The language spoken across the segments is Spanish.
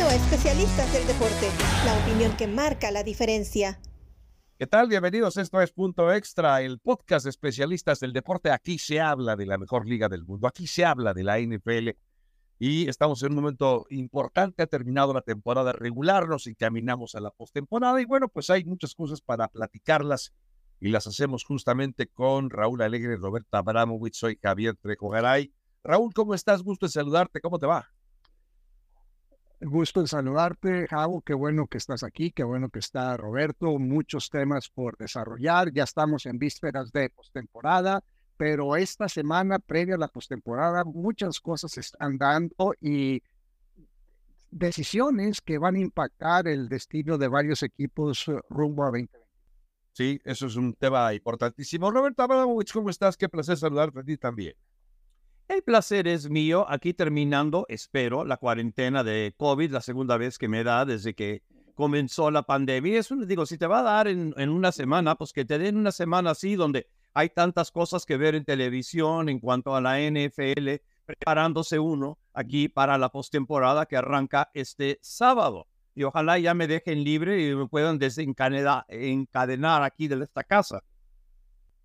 A Especialistas del Deporte, la opinión que marca la diferencia. ¿Qué tal? Bienvenidos. Esto es Punto Extra, el podcast de especialistas del deporte. Aquí se habla de la mejor liga del mundo. Aquí se habla de la NFL. Y estamos en un momento importante. Ha terminado la temporada regular. Nos encaminamos a la postemporada. Y bueno, pues hay muchas cosas para platicarlas. Y las hacemos justamente con Raúl Alegre, Roberta Abramovich. Soy Javier Trejogaray. Raúl, ¿cómo estás? Gusto en saludarte. ¿Cómo te va? Gusto en saludarte, Javo. Qué bueno que estás aquí, qué bueno que está Roberto. Muchos temas por desarrollar. Ya estamos en vísperas de postemporada, pero esta semana previa a la postemporada, muchas cosas están dando y decisiones que van a impactar el destino de varios equipos eh, rumbo a 2020. Sí, eso es un tema importantísimo. Roberto ¿cómo estás? Qué placer saludarte a ti también. El placer es mío, aquí terminando, espero, la cuarentena de COVID, la segunda vez que me da desde que comenzó la pandemia. Eso les digo, si te va a dar en, una semana, pues que te den una semana así, donde hay tantas cosas que ver en televisión en cuanto a la NFL, preparándose uno aquí para la postemporada que arranca este sábado. Y ojalá ya me dejen libre y me puedan desencadenar aquí de esta casa.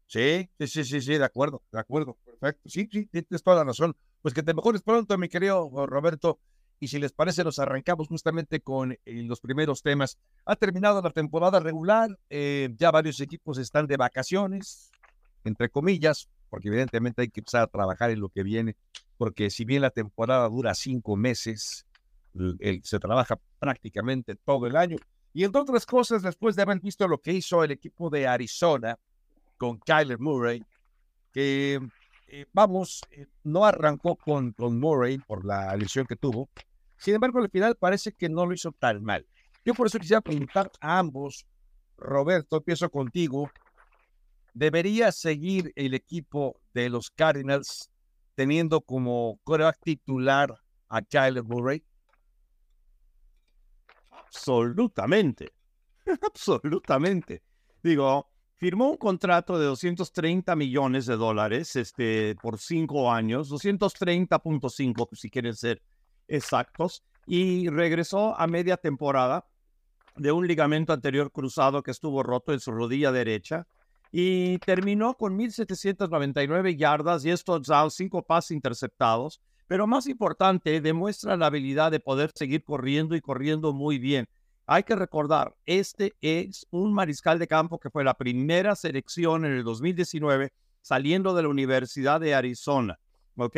Sí, sí, sí, sí, sí, de acuerdo, de acuerdo, perfecto. Sí, sí, tienes toda la razón. Pues que te mejores pronto, mi querido Roberto. Y si les parece, nos arrancamos justamente con eh, los primeros temas. Ha terminado la temporada regular, eh, ya varios equipos están de vacaciones, entre comillas, porque evidentemente hay que empezar a trabajar en lo que viene, porque si bien la temporada dura cinco meses, se trabaja prácticamente todo el año. Y entre otras cosas, después de haber visto lo que hizo el equipo de Arizona, con Kyler Murray, que eh, vamos, eh, no arrancó con, con Murray por la lesión que tuvo. Sin embargo, al final parece que no lo hizo tan mal. Yo por eso quisiera preguntar a ambos, Roberto, empiezo contigo. ¿Debería seguir el equipo de los Cardinals teniendo como coreback titular a Kyler Murray? Absolutamente. Absolutamente. Digo, firmó un contrato de 230 millones de dólares este, por cinco años, 230.5 si quieren ser exactos, y regresó a media temporada de un ligamento anterior cruzado que estuvo roto en su rodilla derecha y terminó con 1.799 yardas y estos cinco pases interceptados, pero más importante, demuestra la habilidad de poder seguir corriendo y corriendo muy bien. Hay que recordar, este es un mariscal de campo que fue la primera selección en el 2019 saliendo de la Universidad de Arizona. ¿Ok?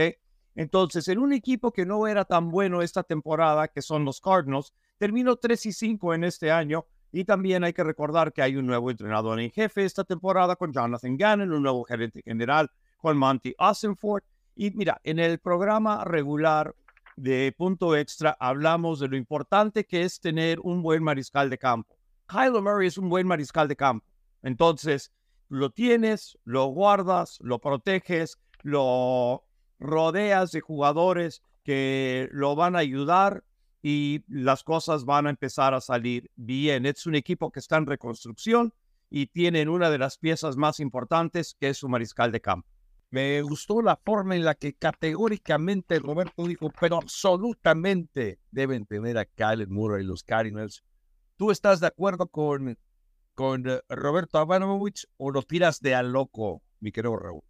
Entonces, en un equipo que no era tan bueno esta temporada, que son los Cardinals, terminó 3 y 5 en este año. Y también hay que recordar que hay un nuevo entrenador en jefe esta temporada con Jonathan Gannon, un nuevo gerente general con Monty Ossenford. Y mira, en el programa regular de punto extra hablamos de lo importante que es tener un buen mariscal de campo. Kylo Murray es un buen mariscal de campo. Entonces, lo tienes, lo guardas, lo proteges, lo rodeas de jugadores que lo van a ayudar y las cosas van a empezar a salir bien. Es un equipo que está en reconstrucción y tienen una de las piezas más importantes que es su mariscal de campo. Me gustó la forma en la que categóricamente Roberto dijo, pero absolutamente deben tener a Kyler Murray los Cardinals. ¿Tú estás de acuerdo con, con eh, Roberto Abramovich o lo tiras de a loco, mi querido Raúl?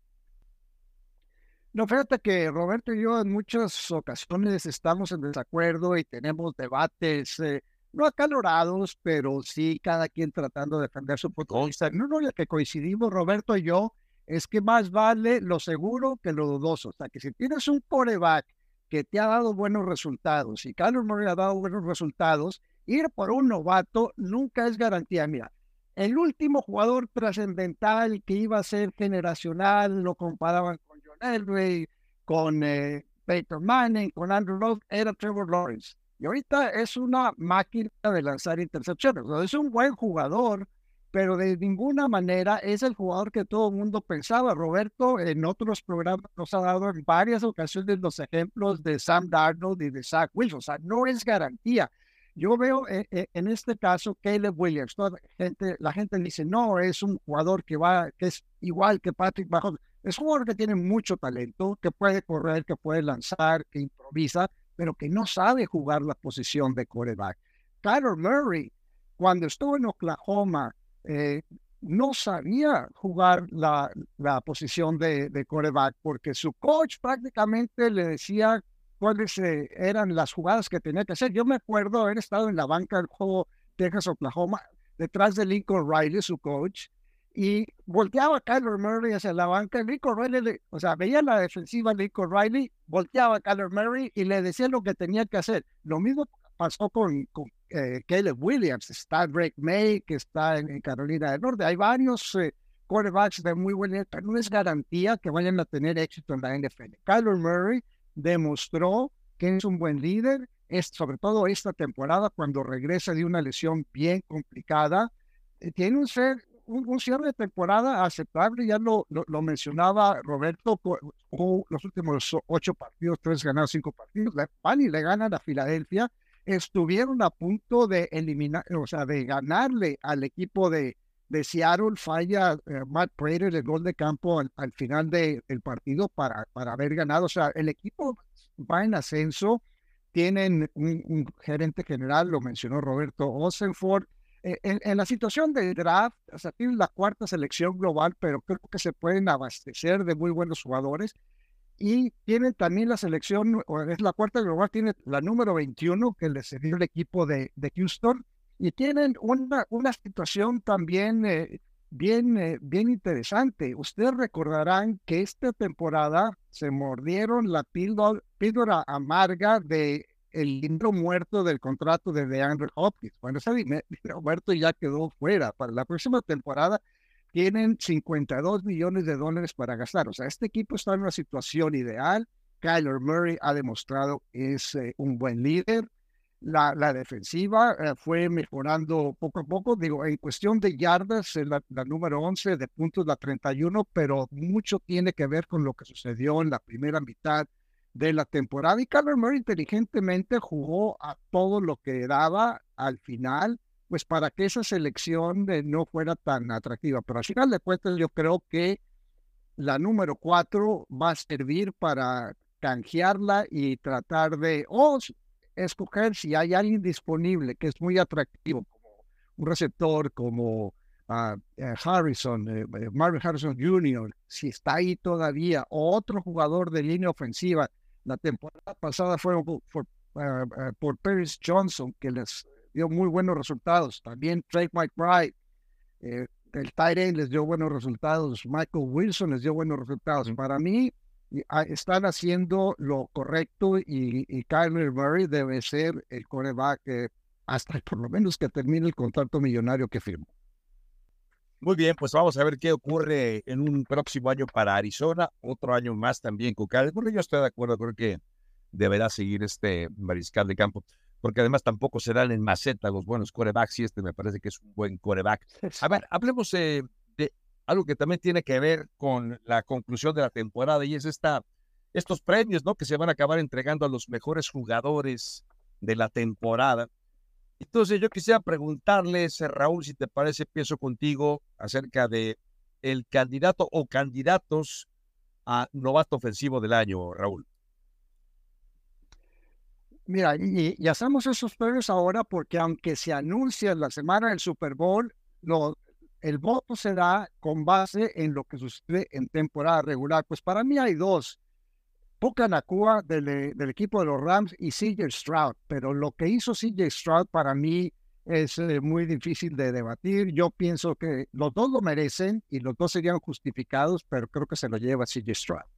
No, fíjate que Roberto y yo en muchas ocasiones estamos en desacuerdo y tenemos debates eh, no acalorados, pero sí cada quien tratando de defender su punto de vista. No, no, ya que coincidimos Roberto y yo es que más vale lo seguro que lo dudoso. O sea, que si tienes un coreback que te ha dado buenos resultados y Carlos Murray ha dado buenos resultados, ir por un novato nunca es garantía. Mira, el último jugador trascendental que iba a ser generacional, lo comparaban con John Elway, con eh, Peyton Manning, con Andrew Love, era Trevor Lawrence. Y ahorita es una máquina de lanzar intercepciones. es un buen jugador, pero de ninguna manera es el jugador que todo el mundo pensaba. Roberto en otros programas nos ha dado en varias ocasiones los ejemplos de Sam Darnold y de Zach Wilson. O sea, no es garantía. Yo veo eh, eh, en este caso Caleb Williams. Toda la gente, la gente dice, no, es un jugador que va, que es igual que Patrick Mahomes. Es un jugador que tiene mucho talento, que puede correr, que puede lanzar, que improvisa, pero que no sabe jugar la posición de quarterback. Kyler Murray, cuando estuvo en Oklahoma, eh, no sabía jugar la, la posición de, de quarterback porque su coach prácticamente le decía cuáles eh, eran las jugadas que tenía que hacer. Yo me acuerdo haber estado en la banca del juego Texas-Oklahoma, detrás de Lincoln Riley, su coach, y volteaba a Kyler Murray hacia la banca. Lincoln Riley, o sea, veía la defensiva de Lincoln Riley, volteaba a Kyler Murray y le decía lo que tenía que hacer. Lo mismo pasó con eh, Caleb Williams, está Drake May, que está en, Carolina del Norte. Hay varios eh, quarterbacks de muy buen nivel, pero no es garantía que vayan a tener éxito en la NFL. Kyler Murray demostró que es un buen líder, es, sobre todo esta temporada cuando regresa de una lesión bien complicada. Eh, tiene un, ser, un, cierre de temporada aceptable, ya lo, lo, mencionaba Roberto, los últimos ocho partidos, tres ganados, cinco partidos, van y le ganan a Filadelfia, estuvieron a punto de eliminar, o sea, de ganarle al equipo de, de Seattle, falla eh, Matt Prater el gol de campo al, final del partido para, para haber ganado, o sea, el equipo va en ascenso, tienen un, gerente general, lo mencionó Roberto Osenford, eh, en, la situación de draft, o sea, tienen la cuarta selección global, pero creo que se pueden abastecer de muy buenos jugadores. Y tienen también la selección, o es la cuarta global, tiene la número 21 que les dio el equipo de, de Houston. Y tienen una, una situación también eh, bien, eh, bien interesante. Ustedes recordarán que esta temporada se mordieron la píldora, píldora amarga de el libro muerto del contrato de DeAndre Hopkins. Bueno, ese dinero muerto ya quedó fuera. Para la próxima temporada tienen 52 millones de dólares para gastar. O sea, este equipo está en una situación ideal. Kyler Murray ha demostrado es eh, un buen líder. La, la defensiva eh, fue mejorando poco a poco. Digo, en cuestión de yardas, la, la número 11, de puntos la 31, pero mucho tiene que ver con lo que sucedió en la primera mitad de la temporada y Kyler Murray inteligentemente jugó a todo lo que daba al final, pues para que esa selección no fuera tan atractiva. Pero al final de cuentas yo creo que la número cuatro va a servir para canjearla y tratar de o escoger si hay alguien disponible que es muy atractivo, como un receptor como uh, Harrison, eh, Marvin Harrison Jr., si está ahí todavía, o otro jugador de línea ofensiva la temporada pasada fueron por, por Paris Johnson, que les dio muy buenos resultados. También Drake McBride, eh, el Tyrant les dio buenos resultados. Michael Wilson les dio buenos resultados. Para mí, ah, están haciendo lo correcto y, y Kyler Murray debe ser el coreback hasta por lo menos que termine el contrato millonario que firmó. Muy bien, pues vamos a ver qué ocurre en un próximo año para Arizona, otro año más también con Cali, porque yo estoy de acuerdo, creo que deberá seguir este mariscal de campo, porque además tampoco serán en maceta los buenos corebacks y este me parece que es un buen coreback. A ver, hablemos de algo que también tiene que ver con la conclusión de la temporada y es esta, estos premios, ¿no? Que se van a acabar entregando a los mejores jugadores de la temporada. Entonces yo quisiera preguntarles, Raúl, si te parece, pienso contigo acerca de el candidato o candidatos a novato ofensivo del año, Raúl. Mira, y, hacemos esos premios ahora porque aunque se anuncia la semana del Super Bowl, el voto será con base en lo que sucede en temporada regular. Pues para mí hay dos. Puka Nakua del, eh, del, equipo de los Rams y CJ Stroud, pero lo que hizo CJ Stroud para mí es eh, muy difícil de debatir. Yo pienso que los dos lo merecen y los dos serían justificados, pero creo que se lo lleva CJ Stroud.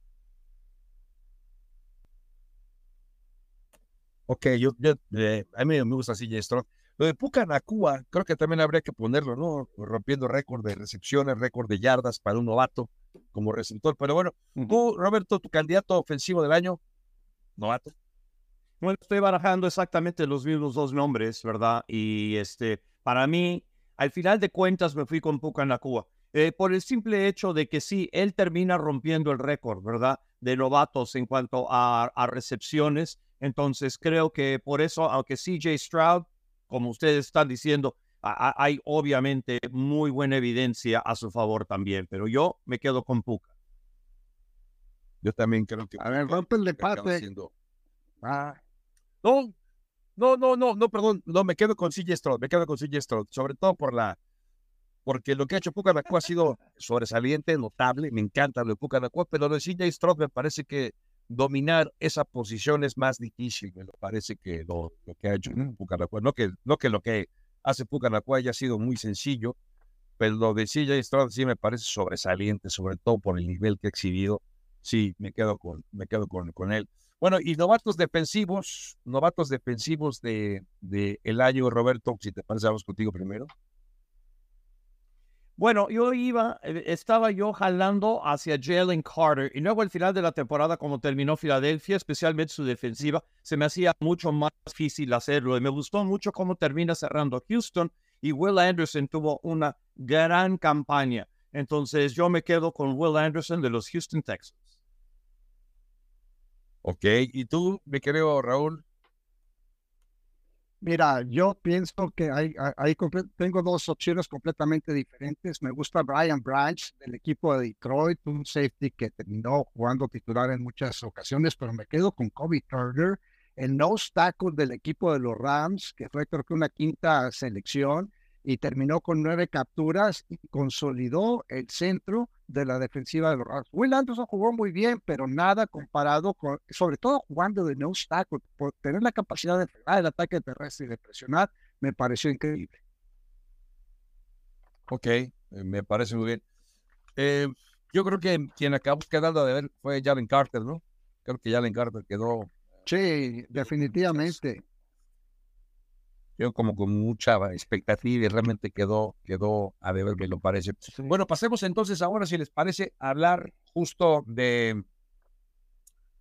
Ok, yo, eh, a mí me gusta CJ Stroud. Lo de Puka Nakua, creo que también habría que ponerlo, ¿no? Rompiendo récord de recepciones, récord de yardas para un novato como receptor. Pero bueno, tú, Roberto, tu candidato ofensivo del año, novato. Bueno, estoy barajando exactamente los mismos dos nombres, ¿verdad? Y este, para mí, al final de cuentas, me fui con Puka Nakua. Eh, por el simple hecho de que sí, él termina rompiendo el récord, ¿verdad? De novatos en cuanto a, a recepciones. Entonces, creo que por eso, aunque CJ Stroud como ustedes están diciendo, hay obviamente muy buena evidencia a su favor también, pero yo me quedo con Puka. Yo también creo que. A ver, rompe el empate. Ah. No, no, no, no, no, perdón, no, me quedo con CJ Stroud, me quedo con CJ Stroud, sobre todo por la, porque lo que ha hecho Pucanacua ha sido sobresaliente, notable, me encanta lo de Pucanacua, pero lo de CJ Stroud me parece que dominar esa posición es más difícil, me parece que lo, lo que ha hecho Pucanacua, no que, no que lo que hace Pucanacua haya sido muy sencillo, pero lo de CJ Stroud sí me parece sobresaliente, sobre todo por el nivel que ha exhibido, sí, me quedo con, me quedo con, con él. Bueno, y novatos defensivos, novatos defensivos de, de el año, Roberto, si te parece, vamos contigo primero. Bueno, yo iba, eh, estaba yo jalando hacia Jalen Carter y luego al final de la temporada, como terminó Filadelfia, especialmente su defensiva, se me hacía mucho más difícil hacerlo y me gustó mucho cómo termina cerrando Houston y Will Anderson tuvo una gran campaña. Entonces yo me quedo con Will Anderson de los Houston Texans. Ok, ¿y tú, mi querido Raúl? Mira, yo pienso que hay, hay, tengo dos opciones completamente diferentes. Me gusta Brian Branch del equipo de Detroit, un safety que terminó jugando titular en muchas ocasiones, pero me quedo con Kobe Turner, el nose tackle del equipo de los Rams, que fue creo que una quinta selección y terminó con nueve capturas y consolidó el centro de la defensiva de los Rams. Will Anderson jugó muy bien, pero nada comparado con, sobre todo jugando de no tackle, por tener la capacidad de frenar el ataque terrestre y de presionar, me pareció increíble. Ok, eh, me parece muy bien. Eh, yo creo que quien acabó quedando de ver fue Jalen Carter, ¿no? Creo que Jalen Carter quedó. Sí, definitivamente yo como con mucha expectativa y realmente quedó, quedó a ver, me lo parece. Bueno, pasemos entonces ahora, si les parece, a hablar justo de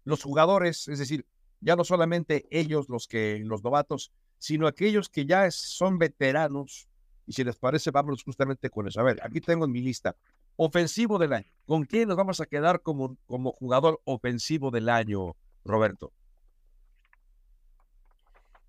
los jugadores, es decir, ya no solamente ellos los que, los novatos, sino aquellos que ya son veteranos. Y si les parece, vamos justamente con eso. A ver, aquí tengo en mi lista. Ofensivo del año. ¿Con quién nos vamos a quedar como, como jugador ofensivo del año, Roberto?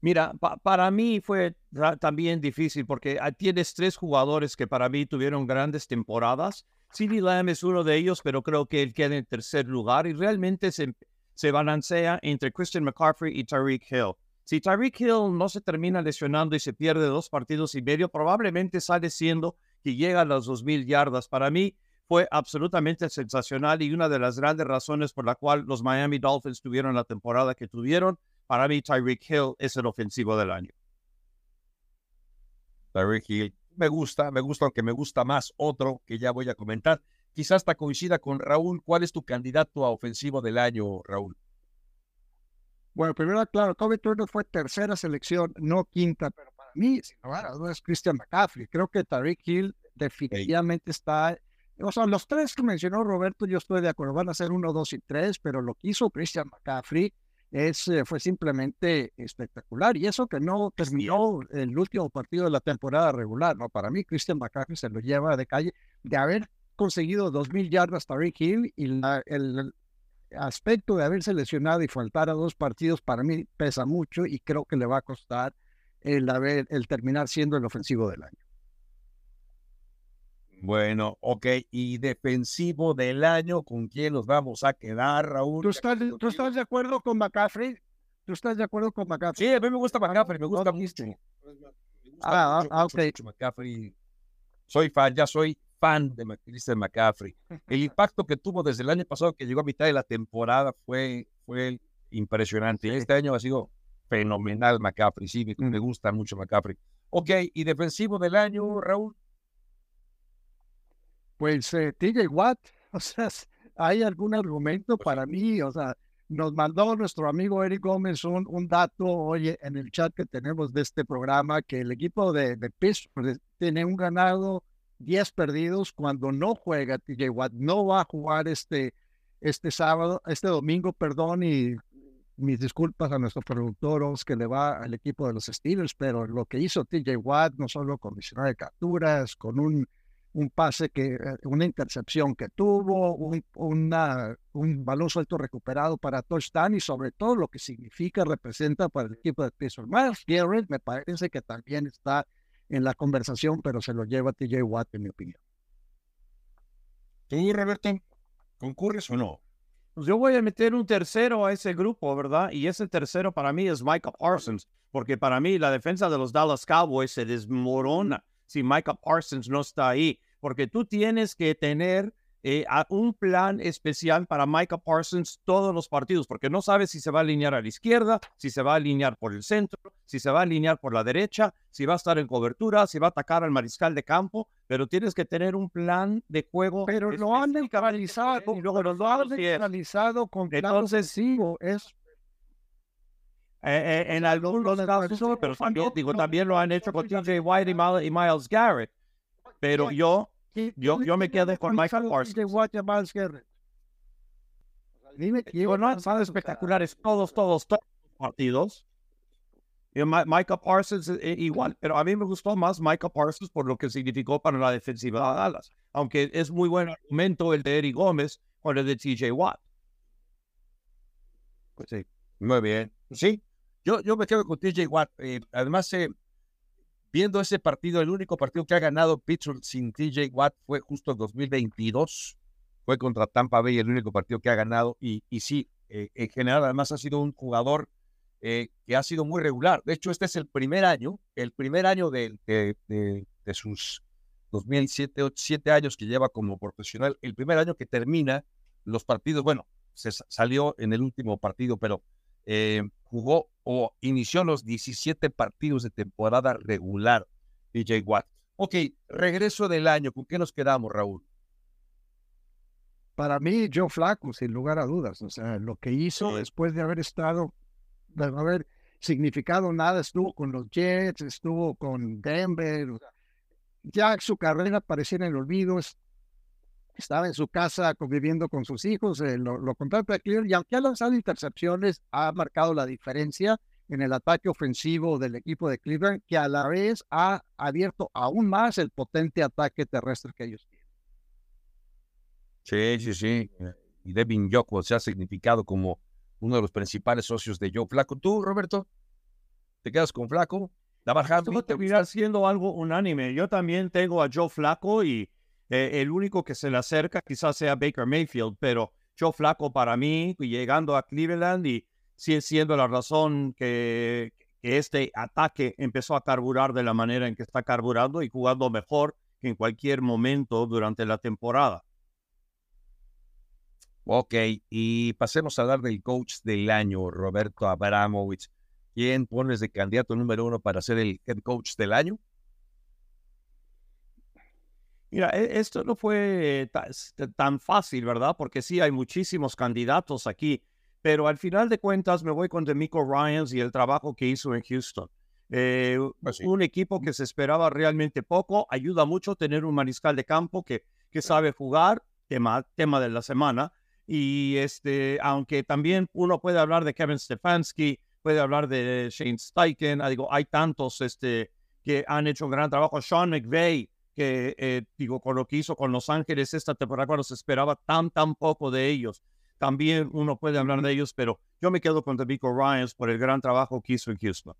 Mira, para mí fue también difícil porque ah, tienes tres jugadores que para mí tuvieron grandes temporadas. CeeDee Lamb es uno de ellos, pero creo que él queda en tercer lugar y realmente se, se balancea entre Christian McCaffrey y Tyreek Hill. Si Tyreek Hill no se termina lesionando y se pierde dos partidos y medio, probablemente sale siendo que llega a las 2.000 yardas. Para mí fue absolutamente sensacional y una de las grandes razones por la cual los Miami Dolphins tuvieron la temporada que tuvieron para mí, Tyreek Hill es el ofensivo del año. Tyreek Hill me gusta, me gusta, aunque me gusta más otro que ya voy a comentar. Quizás hasta coincida con Raúl. ¿Cuál es tu candidato a ofensivo del año, Raúl? Bueno, primero, claro, Kobe Turner fue tercera selección, no quinta, pero para mí, sin lugar a dudas, Christian McCaffrey. Creo que Tyreek Hill definitivamente está. O sea, los tres que mencionó Roberto, yo estoy de acuerdo, van a ser uno, dos y tres, pero lo que hizo Christian McCaffrey es, eh, fue simplemente espectacular. Y eso que no terminó el último partido de la temporada regular, ¿no? Para mí, Christian McCaffrey se lo lleva de calle de haber conseguido 2.000 yardas Rick Hill y el aspecto de haber seleccionado y faltar a dos partidos para mí pesa mucho y creo que le va a costar el, haber, el terminar siendo el ofensivo del año. Bueno, ok. Y defensivo del año, ¿con quién nos vamos a quedar, Raúl? ¿Tú estás, ¿tú estás de acuerdo con McCaffrey? ¿Tú estás de acuerdo con McCaffrey? Sí, a mí me gusta McCaffrey, me gusta mucho. ah, ah, ok. McCaffrey. Soy fan, ya soy fan de Christian McCaffrey. El impacto que tuvo desde el año pasado, que llegó a mitad de la temporada, fue, fue impresionante. Este año ha sido fenomenal McCaffrey, sí, me, me gusta mucho McCaffrey. Ok, y defensivo del año, Raúl. Pues eh, TJ Watt, o sea, ¿hay algún argumento para mí? O sea, nos mandó nuestro amigo Eric Gómez un, un dato, oye, en el chat que tenemos de este programa, que el equipo de, de Pittsburgh tiene un ganado, 10 perdidos cuando no juega TJ Watt. No va a jugar este, este sábado, este domingo, perdón, y mis disculpas a nuestro productor que le va al equipo de los Steelers, pero lo que hizo TJ Watt, no solo con de capturas, con un un pase que, eh, una intercepción que tuvo, un, una, un balón suelto recuperado para touchdown y sobre todo lo que significa, representa para el equipo de Pittsburgh. Miles Garrett me parece que también está en la conversación, pero se lo lleva TJ Watt, en mi opinión. ¿Tú, Roberto, concurres o no? Pues yo voy a meter un tercero a ese grupo, ¿verdad? Y ese tercero para mí es Micah Parsons, porque para mí la defensa de los Dallas Cowboys se desmorona si Micah Parsons no está ahí, porque tú tienes que tener eh, un plan especial para Micah Parsons todos los partidos, porque no sabes si se va a alinear a la izquierda, si se va a alinear por el centro, si se va a alinear por la derecha, si va a estar en cobertura, si va a atacar al mariscal de campo, pero tienes que tener un plan de juego. Pero lo han neutralizado, y luego lo han neutralizado con Entonces, sí, es eh, eh, en algunos casos, pero también, digo, también lo han hecho con TJ White y Miles Garrett. Pero yo yo, yo me quedé con Michael Parsons. Dime que no han sido espectaculares todos, todos, todos los partidos. Y Michael Parsons eh, igual, pero a mí me gustó más Michael Parsons por lo que significó para la defensiva de Dallas. Aunque es muy buen argumento el de Eric Gómez con el de TJ Watt. Pues sí, muy bien. Sí, yo, yo me quedo con TJ Watt. Eh, además, eh, viendo ese partido, el único partido que ha ganado Pittsburgh sin TJ Watt fue justo en 2022. Fue contra Tampa Bay el único partido que ha ganado. Y, y sí, eh, en general, además ha sido un jugador eh, que ha sido muy regular. De hecho, este es el primer año, el primer año de, de, de, sus 2007, siete años que lleva como profesional, el primer año que termina los partidos. Bueno, se salió en el último partido, pero eh, jugó o inició los 17 partidos de temporada regular, DJ Watt. Ok, regreso del año, ¿con qué nos quedamos, Raúl? Para mí, Joe Flaco, sin lugar a dudas. O sea, lo que hizo después de haber estado, de haber significado nada, estuvo con los Jets, estuvo con Denver. ya su carrera parecía en el olvido, estaba en su casa conviviendo con sus hijos, eh, lo, lo a Cleveland y aunque ha lanzado intercepciones, ha marcado la diferencia en el ataque ofensivo del equipo de Cleveland, que a la vez ha abierto aún más el potente ataque terrestre que ellos tienen. Sí, sí, sí. Y Devin Yoko se ha significado como uno de los principales socios de Joe Flaco. ¿Tú, Roberto? ¿Te quedas con Flaco? Va a terminar siendo algo unánime. Yo también tengo a Joe Flaco y eh, el único que se le acerca quizás sea Baker Mayfield, pero Joe Flaco para mí, llegando a Cleveland y sigue siendo la razón que, este ataque empezó a carburar de la manera en que está carburando y jugando mejor que en cualquier momento durante la temporada. Ok, y pasemos a hablar del coach del año, Roberto Abramovich. ¿Quién pones de candidato número uno para ser el head coach del año? Mira, e, esto no fue tan fácil, ¿verdad? Porque sí hay muchísimos candidatos aquí, pero al final de cuentas me voy con Demico Ryans y el trabajo que hizo en Houston. Eh, pues un equipo que se esperaba realmente poco, ayuda mucho tener un mariscal de campo que, que sabe jugar, tema, tema de la semana, y este, aunque también uno puede hablar de Kevin Stefanski, puede hablar de Shane Steichen, ah, digo, hay tantos este, que han hecho un gran trabajo, Sean McVay, que, eh, digo, con lo que hizo con Los Ángeles esta temporada, cuando se esperaba tan, tan poco de ellos. También uno puede hablar de ellos, pero yo me quedo con Demico Ryans por el gran trabajo que hizo en Houston.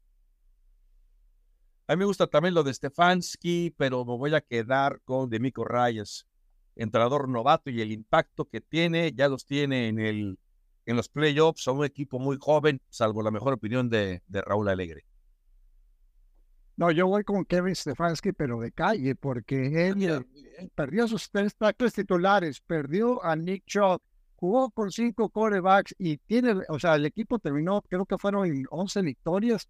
A mí me gusta también lo de Stefanski, pero me voy a quedar con Demico Ryans, entrenador novato y el impacto que tiene, ya los tiene en, el, en los playoffs, son un equipo muy joven, salvo la mejor opinión de, de Raúl Alegre. No, yo voy con Kevin Stefanski, pero de calle, porque él ah, perdió sus tres tackles titulares, perdió a Nick Chubb, jugó con cinco corebacks y tiene, o sea, el equipo terminó, creo que fueron 11 victorias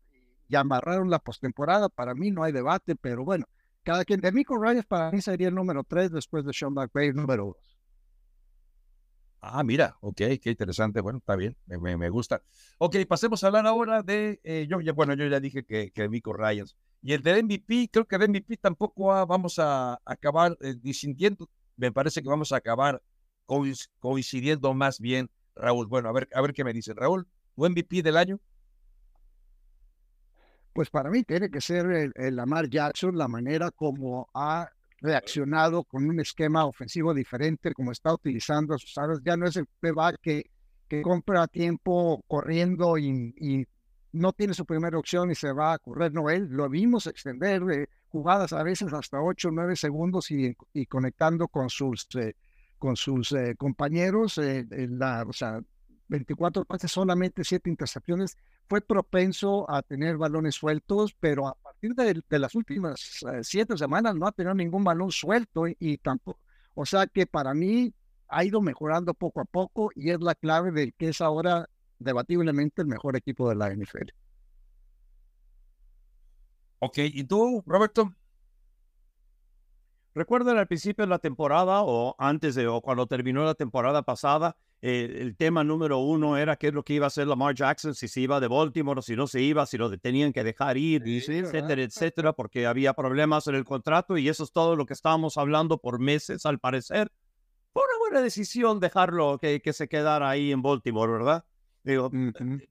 y amarraron la postemporada. Para mí no hay debate, pero bueno, cada quien de Mico Reyes para mí sería el número tres después de Sean McVay, número dos. Ah, mira, ok, qué interesante. Bueno, está bien, me, gusta. Ok, pasemos a hablar ahora de, eh, yo ya, bueno, yo ya dije que, que Mico Ryans. Y el de MVP, creo que de MVP tampoco vamos a acabar eh, disintiendo. Me parece que vamos a acabar coincidiendo más bien, Raúl. Bueno, a ver, a ver qué me dicen. Raúl, ¿tu MVP del año? Pues para mí tiene que ser el, el Lamar Jackson, la manera como ha reaccionado con un esquema ofensivo diferente, como está utilizando a sus armas. Ya no es el playback que, que compra tiempo corriendo y, no tiene su primera opción y se va a correr. No, él lo vimos extender eh, jugadas a veces hasta 8 o 9 segundos y, y conectando con sus, eh, con sus eh, compañeros, eh, la, o sea, 24 pases, solamente 7 intercepciones, fue propenso a tener balones sueltos, pero a partir de, las últimas 7 semanas no ha tenido ningún balón suelto y, y tampoco, o sea que para mí ha ido mejorando poco a poco y es la clave de que es ahora debatiblemente el mejor equipo de la NFL. Ok, ¿y tú, Roberto? ¿Recuerdan al principio de la temporada o antes de o cuando terminó la temporada pasada? Eh, el tema número uno era qué es lo que iba a hacer Lamar Jackson, si se iba de Baltimore o si no se iba, si lo tenían que dejar ir, etcétera, etcétera, porque había problemas en el contrato y eso es todo lo que estábamos hablando por meses, al parecer. Fue una buena decisión dejarlo que, que se quedara ahí en Baltimore, ¿verdad? Digo,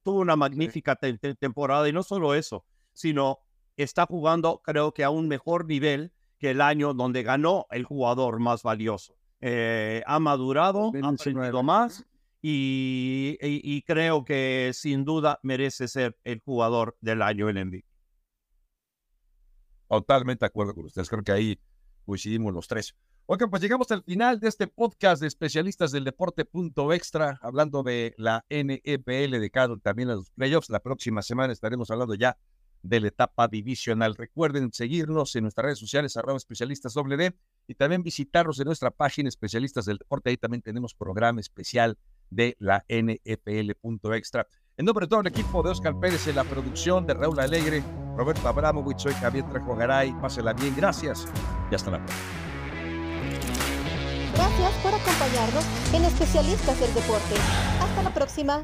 tuvo una magnífica temporada y no solo eso, sino está jugando creo que a un mejor nivel que el año donde ganó el jugador más valioso. Eh, ha madurado, ha aprendido más y, y, creo que sin duda merece ser el jugador del año en MVP. Totalmente de acuerdo con ustedes. Creo que ahí coincidimos los tres. Ok, pues llegamos al final de este podcast de especialistas del deporte punto extra, hablando de la NEPL de cada también a los playoffs. La próxima semana estaremos hablando ya de la etapa divisional. Recuerden seguirnos en nuestras redes sociales, arroba especialistas WD, y también visitarnos en nuestra página especialistas del deporte. Ahí también tenemos programa especial de la NFL punto extra. En nombre de todo el equipo de Oscar Pérez en la producción, de Raúl Alegre, Roberto Abramovich, soy Javier Trejo Garay. Pásela bien, gracias y hasta la próxima. Gracias por acompañarnos en Especialistas del Deporte. Hasta la próxima.